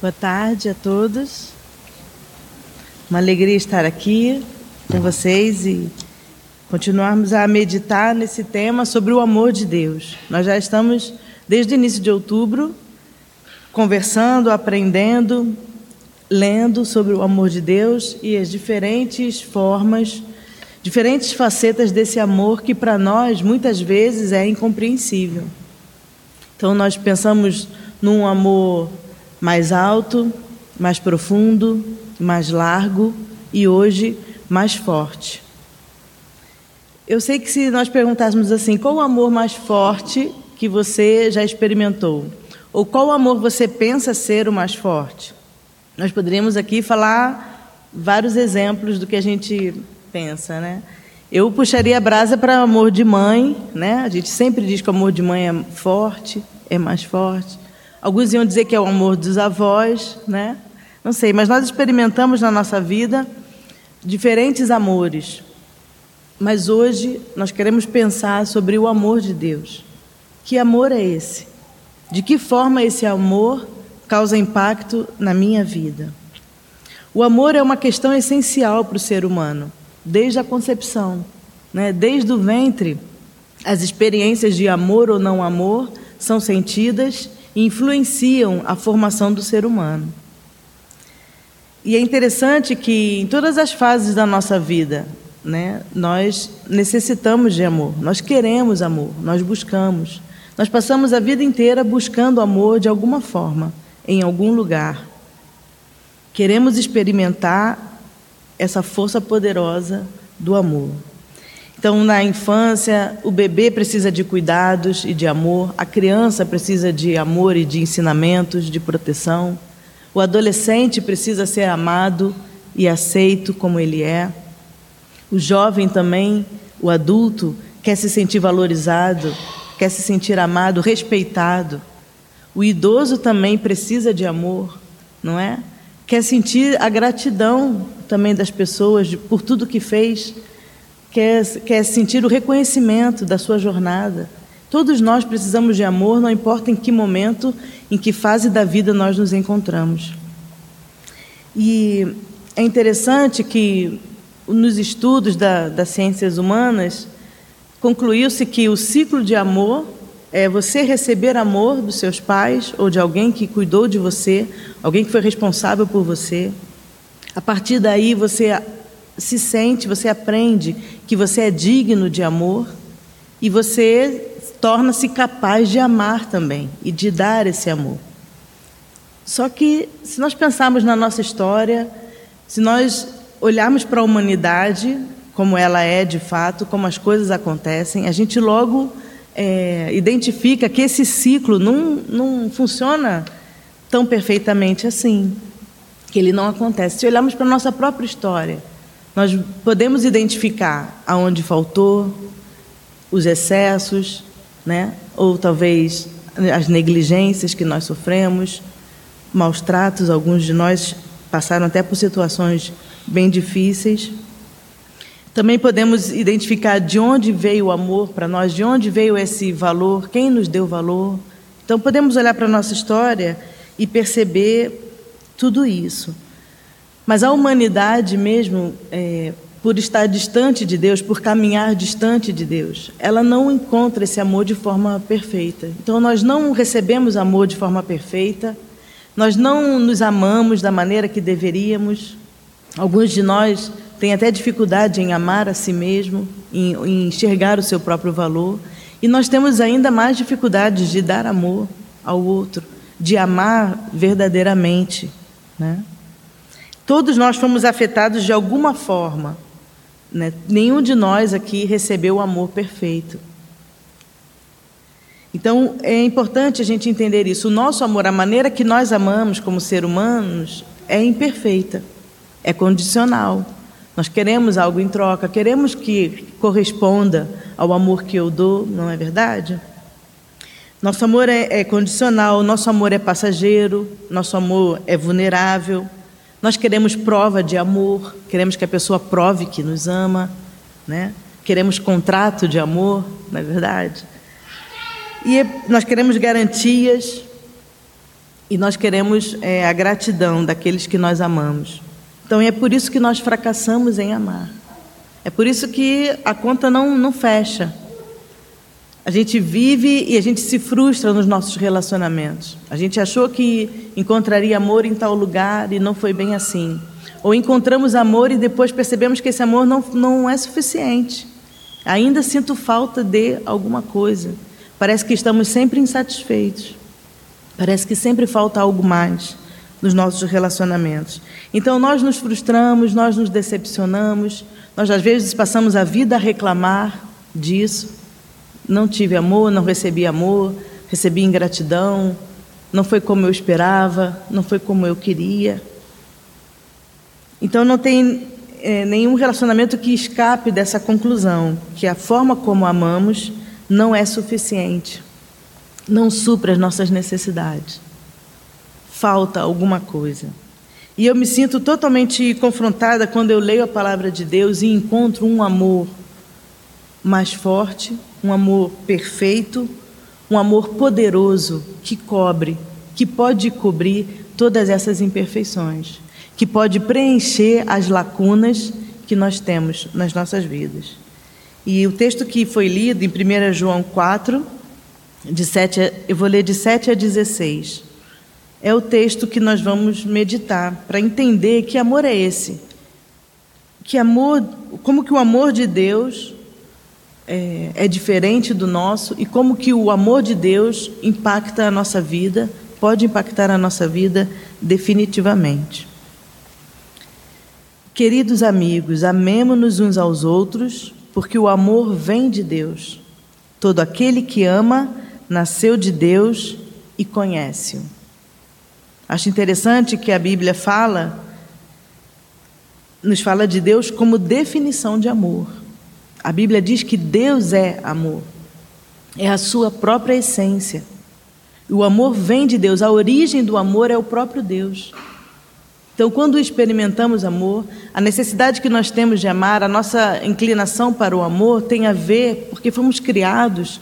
Boa tarde a todos. Uma alegria estar aqui com vocês e continuarmos a meditar nesse tema sobre o amor de Deus. Nós já estamos, desde o início de outubro, conversando, aprendendo, lendo sobre o amor de Deus e as diferentes formas, diferentes facetas desse amor que para nós muitas vezes é incompreensível. Então nós pensamos num amor mais alto, mais profundo, mais largo e hoje mais forte. Eu sei que se nós perguntássemos assim, qual o amor mais forte que você já experimentou? Ou qual amor você pensa ser o mais forte? Nós poderíamos aqui falar vários exemplos do que a gente pensa, né? Eu puxaria a brasa para amor de mãe, né? A gente sempre diz que o amor de mãe é forte, é mais forte. Alguns iam dizer que é o amor dos avós, né? Não sei, mas nós experimentamos na nossa vida diferentes amores. Mas hoje nós queremos pensar sobre o amor de Deus. Que amor é esse? De que forma esse amor causa impacto na minha vida? O amor é uma questão essencial para o ser humano, desde a concepção, né? desde o ventre. As experiências de amor ou não amor são sentidas influenciam a formação do ser humano. E é interessante que em todas as fases da nossa vida, né, nós necessitamos de amor, nós queremos amor, nós buscamos. Nós passamos a vida inteira buscando amor de alguma forma, em algum lugar. Queremos experimentar essa força poderosa do amor. Então, na infância, o bebê precisa de cuidados e de amor, a criança precisa de amor e de ensinamentos, de proteção. O adolescente precisa ser amado e aceito como ele é. O jovem também, o adulto, quer se sentir valorizado, quer se sentir amado, respeitado. O idoso também precisa de amor, não é? Quer sentir a gratidão também das pessoas por tudo que fez, quer, quer sentir o reconhecimento da sua jornada. Todos nós precisamos de amor, não importa em que momento, em que fase da vida nós nos encontramos. E é interessante que nos estudos da, das ciências humanas concluiu-se que o ciclo de amor é você receber amor dos seus pais ou de alguém que cuidou de você, alguém que foi responsável por você. A partir daí você se sente, você aprende que você é digno de amor e você torna-se capaz de amar também e de dar esse amor. Só que, se nós pensarmos na nossa história, se nós olharmos para a humanidade, como ela é de fato, como as coisas acontecem, a gente logo é, identifica que esse ciclo não, não funciona tão perfeitamente assim, que ele não acontece. Se olharmos para a nossa própria história, nós podemos identificar aonde faltou, os excessos, né? ou talvez as negligências que nós sofremos, maus tratos, alguns de nós passaram até por situações bem difíceis. Também podemos identificar de onde veio o amor para nós, de onde veio esse valor, quem nos deu valor. Então podemos olhar para a nossa história e perceber tudo isso. Mas a humanidade mesmo, é, por estar distante de Deus, por caminhar distante de Deus, ela não encontra esse amor de forma perfeita. Então nós não recebemos amor de forma perfeita, nós não nos amamos da maneira que deveríamos. Alguns de nós têm até dificuldade em amar a si mesmo, em, em enxergar o seu próprio valor. E nós temos ainda mais dificuldades de dar amor ao outro, de amar verdadeiramente. Né? Todos nós fomos afetados de alguma forma né? Nenhum de nós aqui recebeu o amor perfeito. Então é importante a gente entender isso. O nosso amor, a maneira que nós amamos como ser humanos, é imperfeita, é condicional. Nós queremos algo em troca, queremos que corresponda ao amor que eu dou, não é verdade? Nosso amor é, é condicional, nosso amor é passageiro, nosso amor é vulnerável. Nós queremos prova de amor, queremos que a pessoa prove que nos ama, né? Queremos contrato de amor, não é verdade? E nós queremos garantias. e nós queremos é, a gratidão daqueles que nós amamos. Então é por isso que nós fracassamos em amar. É por isso que a conta não, não fecha. A gente vive e a gente se frustra nos nossos relacionamentos. A gente achou que encontraria amor em tal lugar e não foi bem assim. Ou encontramos amor e depois percebemos que esse amor não, não é suficiente. Ainda sinto falta de alguma coisa. Parece que estamos sempre insatisfeitos. Parece que sempre falta algo mais nos nossos relacionamentos. Então nós nos frustramos, nós nos decepcionamos, nós às vezes passamos a vida a reclamar disso. Não tive amor, não recebi amor, recebi ingratidão, não foi como eu esperava, não foi como eu queria. Então não tem é, nenhum relacionamento que escape dessa conclusão, que a forma como amamos não é suficiente não supre as nossas necessidades. Falta alguma coisa. E eu me sinto totalmente confrontada quando eu leio a palavra de Deus e encontro um amor mais forte, um amor perfeito, um amor poderoso que cobre, que pode cobrir todas essas imperfeições, que pode preencher as lacunas que nós temos nas nossas vidas. E o texto que foi lido em 1 João 4, de 7 a, eu vou ler de 7 a 16. É o texto que nós vamos meditar para entender que amor é esse. Que amor, como que o amor de Deus é, é diferente do nosso e como que o amor de Deus impacta a nossa vida, pode impactar a nossa vida definitivamente. Queridos amigos, amemo-nos uns aos outros, porque o amor vem de Deus. Todo aquele que ama nasceu de Deus e conhece-o. Acho interessante que a Bíblia fala, nos fala de Deus como definição de amor. A Bíblia diz que Deus é amor, é a sua própria essência. O amor vem de Deus, a origem do amor é o próprio Deus. Então, quando experimentamos amor, a necessidade que nós temos de amar, a nossa inclinação para o amor tem a ver porque fomos criados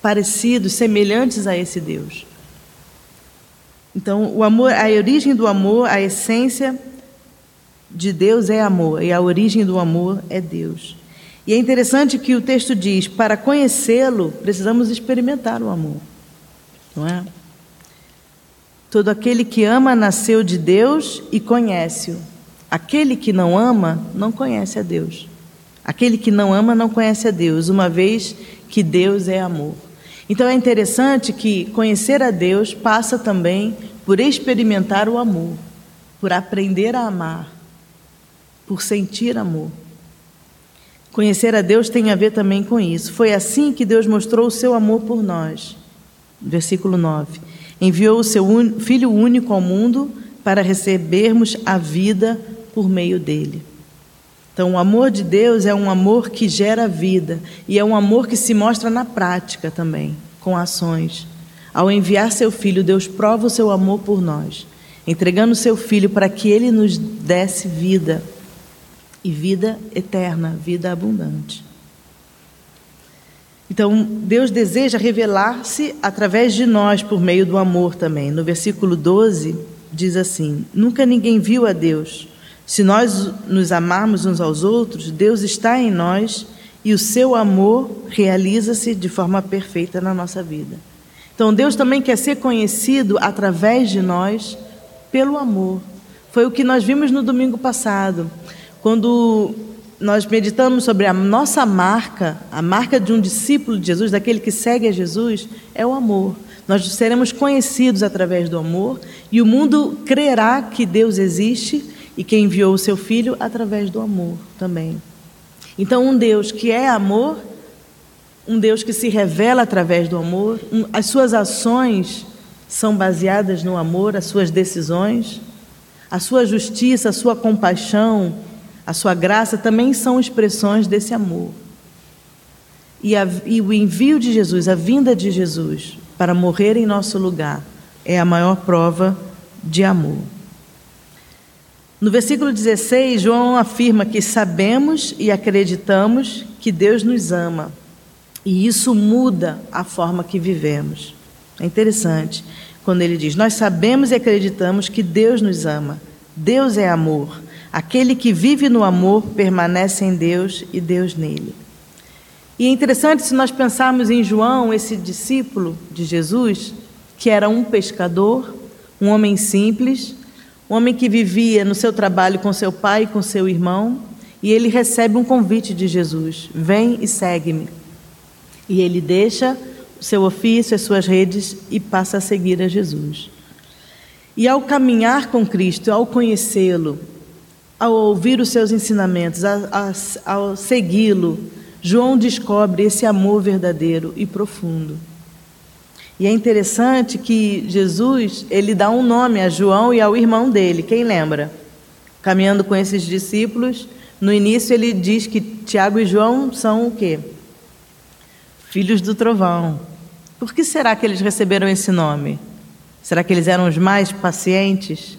parecidos, semelhantes a esse Deus. Então, o amor, a origem do amor, a essência de Deus é amor, e a origem do amor é Deus. E é interessante que o texto diz: para conhecê-lo, precisamos experimentar o amor. Não é? Todo aquele que ama nasceu de Deus e conhece-o. Aquele que não ama não conhece a Deus. Aquele que não ama não conhece a Deus, uma vez que Deus é amor. Então é interessante que conhecer a Deus passa também por experimentar o amor, por aprender a amar, por sentir amor. Conhecer a Deus tem a ver também com isso. Foi assim que Deus mostrou o seu amor por nós. Versículo 9. Enviou o seu Filho único ao mundo para recebermos a vida por meio dele. Então, o amor de Deus é um amor que gera vida e é um amor que se mostra na prática também, com ações. Ao enviar seu filho, Deus prova o seu amor por nós, entregando seu filho para que ele nos desse vida e vida eterna, vida abundante. Então, Deus deseja revelar-se através de nós por meio do amor também. No versículo 12, diz assim: Nunca ninguém viu a Deus. Se nós nos amarmos uns aos outros, Deus está em nós e o seu amor realiza-se de forma perfeita na nossa vida. Então, Deus também quer ser conhecido através de nós pelo amor. Foi o que nós vimos no domingo passado, quando nós meditamos sobre a nossa marca, a marca de um discípulo de Jesus, daquele que segue a Jesus, é o amor. Nós seremos conhecidos através do amor e o mundo crerá que Deus existe e que enviou o seu filho através do amor também. Então, um Deus que é amor, um Deus que se revela através do amor, um, as suas ações são baseadas no amor, as suas decisões, a sua justiça, a sua compaixão, a sua graça também são expressões desse amor. E, a, e o envio de Jesus, a vinda de Jesus para morrer em nosso lugar, é a maior prova de amor. No versículo 16, João afirma que sabemos e acreditamos que Deus nos ama, e isso muda a forma que vivemos. É interessante. quando ele diz: Nós sabemos e acreditamos que Deus nos ama. Deus é amor. Aquele que vive no amor permanece em Deus e Deus nele. E é interessante se nós pensarmos em João, esse discípulo de Jesus, que era um pescador, um homem simples, um homem que vivia no seu trabalho com seu pai e com seu irmão, e ele recebe um convite de Jesus: Vem e segue-me. E ele deixa o seu ofício, as suas redes e passa a seguir a Jesus. E ao caminhar com Cristo, ao conhecê-lo, ao ouvir os seus ensinamentos, ao segui-lo, João descobre esse amor verdadeiro e profundo. E é interessante que Jesus, ele dá um nome a João e ao irmão dele, quem lembra? Caminhando com esses discípulos, no início ele diz que Tiago e João são o quê? Filhos do trovão. Por que será que eles receberam esse nome? Será que eles eram os mais pacientes?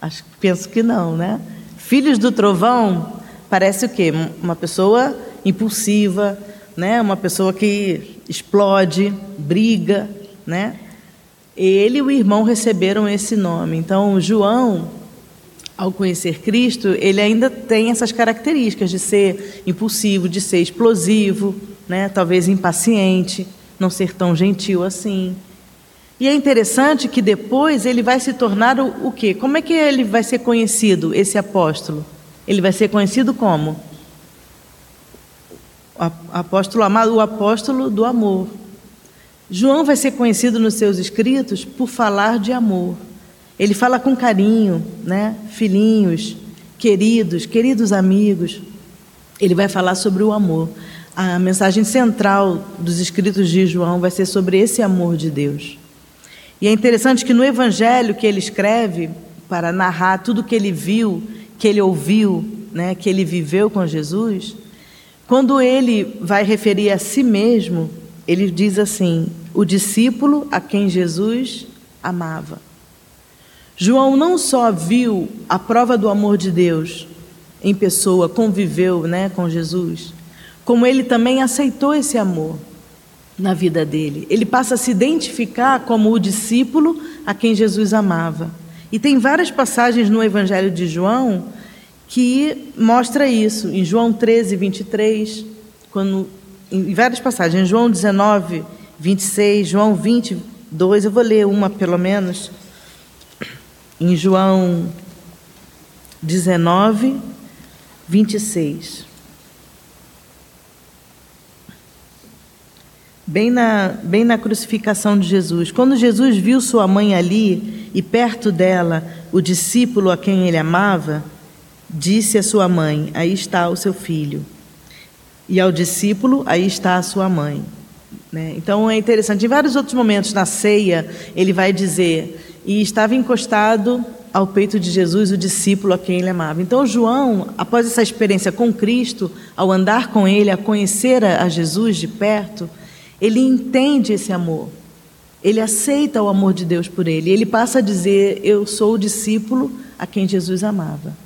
Acho, penso que não, né? Filhos do trovão parece o quê? Uma pessoa impulsiva, né? Uma pessoa que explode, briga, né? Ele e o irmão receberam esse nome. Então, João, ao conhecer Cristo, ele ainda tem essas características de ser impulsivo, de ser explosivo, né? Talvez impaciente, não ser tão gentil assim. E é interessante que depois ele vai se tornar o, o quê? Como é que ele vai ser conhecido, esse apóstolo? Ele vai ser conhecido como? apóstolo amado, o apóstolo do amor. João vai ser conhecido nos seus escritos por falar de amor. Ele fala com carinho, né? Filhinhos, queridos, queridos amigos. Ele vai falar sobre o amor. A mensagem central dos escritos de João vai ser sobre esse amor de Deus. E é interessante que no evangelho que ele escreve para narrar tudo que ele viu, que ele ouviu, né, que ele viveu com Jesus, quando ele vai referir a si mesmo, ele diz assim: o discípulo a quem Jesus amava. João não só viu a prova do amor de Deus em pessoa, conviveu né, com Jesus, como ele também aceitou esse amor na vida dele. Ele passa a se identificar como o discípulo a quem Jesus amava. E tem várias passagens no Evangelho de João que mostra isso. Em João 13, 23, quando, em várias passagens, em João 19, 26, João 22, eu vou ler uma pelo menos. Em João 19, 26. Bem na, bem na crucificação de Jesus. Quando Jesus viu sua mãe ali e perto dela o discípulo a quem ele amava, Disse a sua mãe: Aí está o seu filho. E ao discípulo: Aí está a sua mãe. Né? Então é interessante. Em vários outros momentos na ceia, ele vai dizer: E estava encostado ao peito de Jesus o discípulo a quem ele amava. Então João, após essa experiência com Cristo, ao andar com ele, a conhecer a Jesus de perto, ele entende esse amor. Ele aceita o amor de Deus por ele. Ele passa a dizer: Eu sou o discípulo a quem Jesus amava.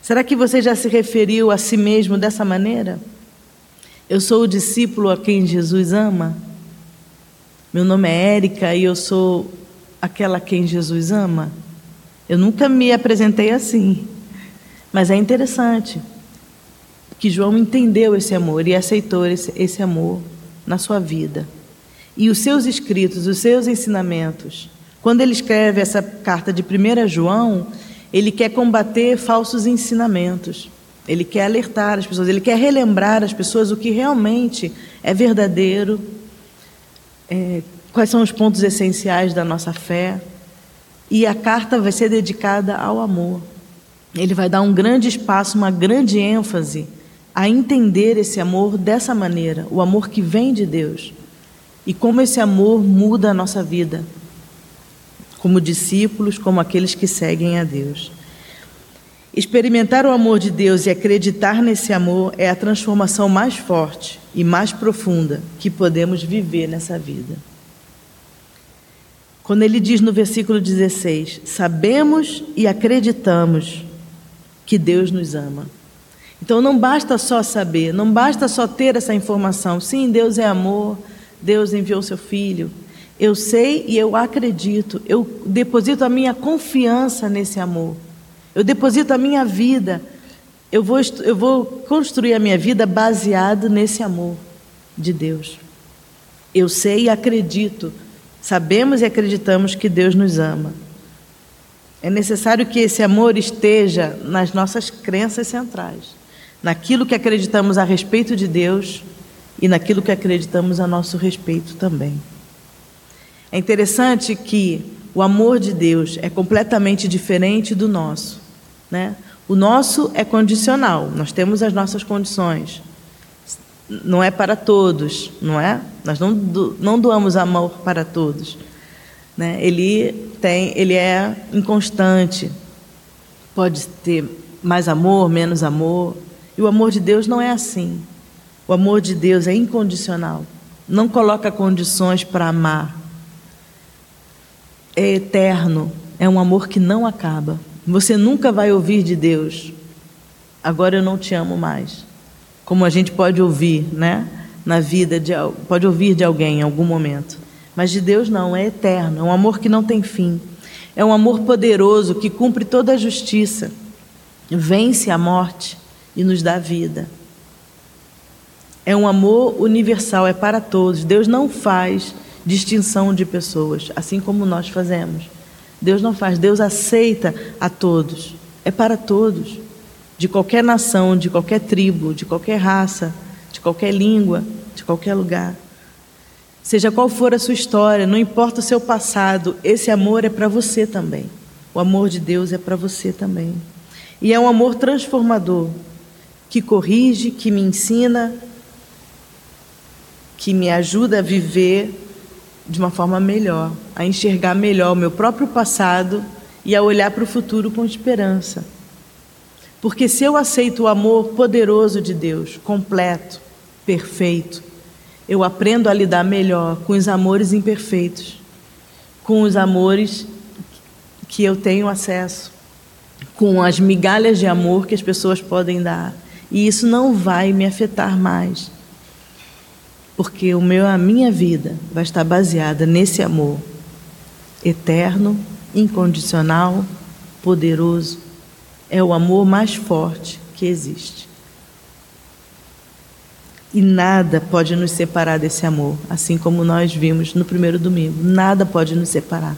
Será que você já se referiu a si mesmo dessa maneira? Eu sou o discípulo a quem Jesus ama? Meu nome é Érica e eu sou aquela a quem Jesus ama? Eu nunca me apresentei assim, mas é interessante que João entendeu esse amor e aceitou esse, esse amor na sua vida. E os seus escritos, os seus ensinamentos, quando ele escreve essa carta de 1 João, ele quer combater falsos ensinamentos. Ele quer alertar as pessoas, ele quer relembrar as pessoas o que realmente é verdadeiro, é, quais são os pontos essenciais da nossa fé. E a carta vai ser dedicada ao amor. Ele vai dar um grande espaço, uma grande ênfase a entender esse amor dessa maneira, o amor que vem de Deus. E como esse amor muda a nossa vida como discípulos, como aqueles que seguem a Deus. Experimentar o amor de Deus e acreditar nesse amor é a transformação mais forte e mais profunda que podemos viver nessa vida. Quando ele diz no versículo 16: Sabemos e acreditamos que Deus nos ama. Então não basta só saber, não basta só ter essa informação. Sim, Deus é amor, Deus enviou seu filho. Eu sei e eu acredito, eu deposito a minha confiança nesse amor. Eu deposito a minha vida, eu vou, eu vou construir a minha vida baseado nesse amor de Deus. Eu sei e acredito, sabemos e acreditamos que Deus nos ama. É necessário que esse amor esteja nas nossas crenças centrais, naquilo que acreditamos a respeito de Deus e naquilo que acreditamos a nosso respeito também. É interessante que o amor de Deus é completamente diferente do nosso. Né? O nosso é condicional, nós temos as nossas condições. Não é para todos, não é? Nós não, do, não doamos amor para todos. Né? Ele, tem, ele é inconstante, pode ter mais amor, menos amor. E o amor de Deus não é assim. O amor de Deus é incondicional. Não coloca condições para amar é eterno, é um amor que não acaba. Você nunca vai ouvir de Deus, agora eu não te amo mais. Como a gente pode ouvir, né? Na vida, de, pode ouvir de alguém em algum momento. Mas de Deus não, é eterno, é um amor que não tem fim. É um amor poderoso que cumpre toda a justiça, vence a morte e nos dá vida. É um amor universal, é para todos. Deus não faz distinção de pessoas, assim como nós fazemos. Deus não faz, Deus aceita a todos, é para todos, de qualquer nação, de qualquer tribo, de qualquer raça, de qualquer língua, de qualquer lugar. Seja qual for a sua história, não importa o seu passado, esse amor é para você também. O amor de Deus é para você também. E é um amor transformador, que corrige, que me ensina, que me ajuda a viver de uma forma melhor, a enxergar melhor o meu próprio passado e a olhar para o futuro com esperança. Porque se eu aceito o amor poderoso de Deus, completo, perfeito, eu aprendo a lidar melhor com os amores imperfeitos, com os amores que eu tenho acesso, com as migalhas de amor que as pessoas podem dar. E isso não vai me afetar mais porque o meu, a minha vida vai estar baseada nesse amor eterno, incondicional, poderoso. É o amor mais forte que existe. E nada pode nos separar desse amor, assim como nós vimos no primeiro domingo. Nada pode nos separar.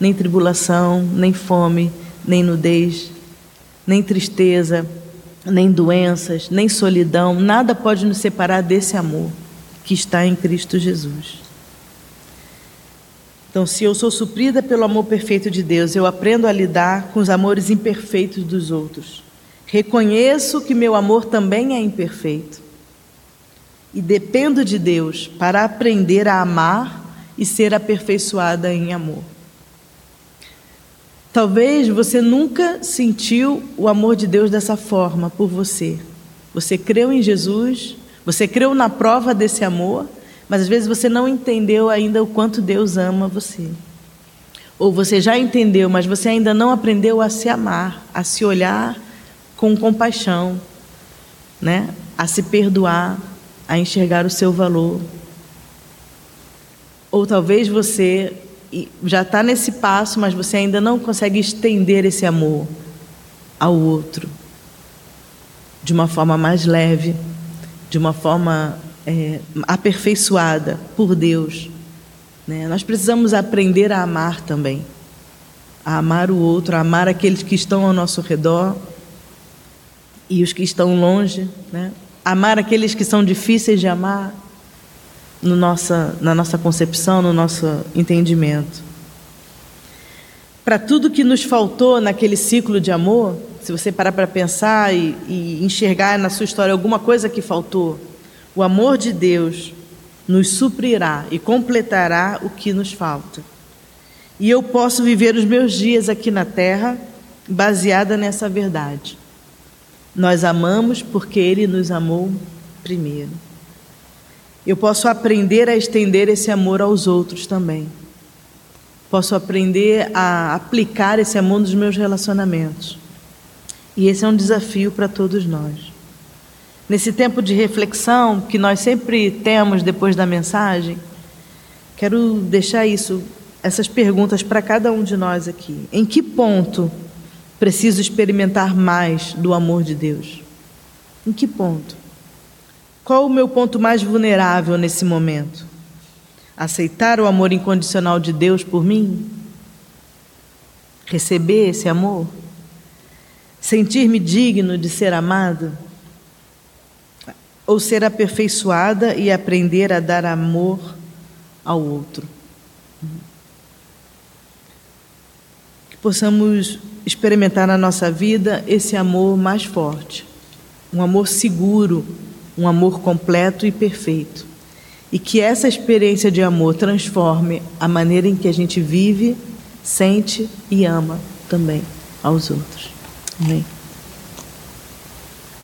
Nem tribulação, nem fome, nem nudez, nem tristeza, nem doenças, nem solidão. Nada pode nos separar desse amor que está em Cristo Jesus. Então, se eu sou suprida pelo amor perfeito de Deus, eu aprendo a lidar com os amores imperfeitos dos outros. Reconheço que meu amor também é imperfeito. E dependo de Deus para aprender a amar e ser aperfeiçoada em amor. Talvez você nunca sentiu o amor de Deus dessa forma por você. Você creu em Jesus, você creu na prova desse amor, mas às vezes você não entendeu ainda o quanto Deus ama você. Ou você já entendeu, mas você ainda não aprendeu a se amar, a se olhar com compaixão, né? a se perdoar, a enxergar o seu valor. Ou talvez você já está nesse passo, mas você ainda não consegue estender esse amor ao outro de uma forma mais leve, de uma forma é, aperfeiçoada por Deus. Né? Nós precisamos aprender a amar também, a amar o outro, a amar aqueles que estão ao nosso redor e os que estão longe, né? amar aqueles que são difíceis de amar no nossa, na nossa concepção, no nosso entendimento. Para tudo que nos faltou naquele ciclo de amor, se você parar para pensar e, e enxergar na sua história alguma coisa que faltou, o amor de Deus nos suprirá e completará o que nos falta. E eu posso viver os meus dias aqui na terra baseada nessa verdade. Nós amamos porque Ele nos amou primeiro. Eu posso aprender a estender esse amor aos outros também. Posso aprender a aplicar esse amor nos meus relacionamentos. E esse é um desafio para todos nós. Nesse tempo de reflexão que nós sempre temos depois da mensagem, Quero deixar isso, essas perguntas para cada um de nós aqui. Em que ponto preciso experimentar mais do amor de Deus? Em que ponto? Qual o meu ponto mais vulnerável nesse momento? Aceitar o amor incondicional de Deus por mim? Receber esse amor? Sentir-me digno de ser amado? Ou ser aperfeiçoada e aprender a dar amor ao outro? Que possamos experimentar na nossa vida esse amor mais forte, um amor seguro, um amor completo e perfeito. E que essa experiência de amor transforme a maneira em que a gente vive, sente e ama também aos outros. Amém.